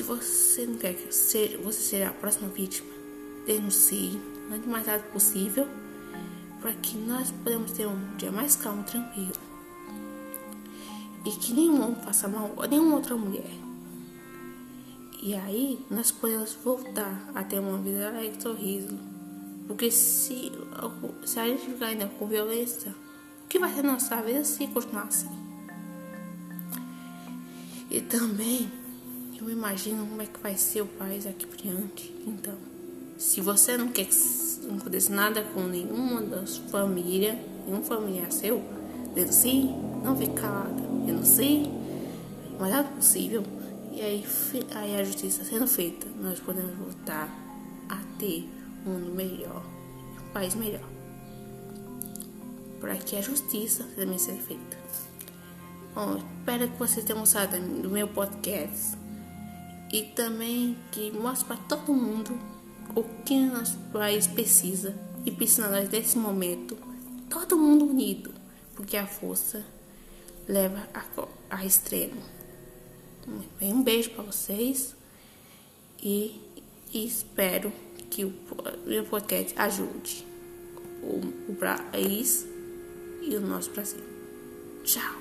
Se você não quer que seja, você seja a próxima vítima, denuncie o mais rápido possível para que nós podemos ter um dia mais calmo, tranquilo. E que nenhum homem faça mal a nenhuma outra mulher. E aí nós podemos voltar a ter uma vida alegre e sorriso. Porque se, se a gente ficar ainda com violência, o que vai ser nossa vida se continuar assim? E também eu imagino como é que vai ser o país aqui por diante. Então, se você não quer que não aconteça nada com nenhuma das famílias, nenhum familiar seu, denuncie, não fique calada, denuncie o rápido possível. E aí, aí a justiça sendo feita, nós podemos voltar a ter um mundo melhor, um país melhor. Para que a justiça também seja feita. Bom, espero que vocês tenham gostado do meu podcast e também que mostre para todo mundo o que nosso país precisa e precisa nós nesse momento. Todo mundo unido, porque a força leva a, a extremo. Um beijo para vocês e, e, espero que o meu podcast ajude o, o país e o nosso Brasil. Tchau!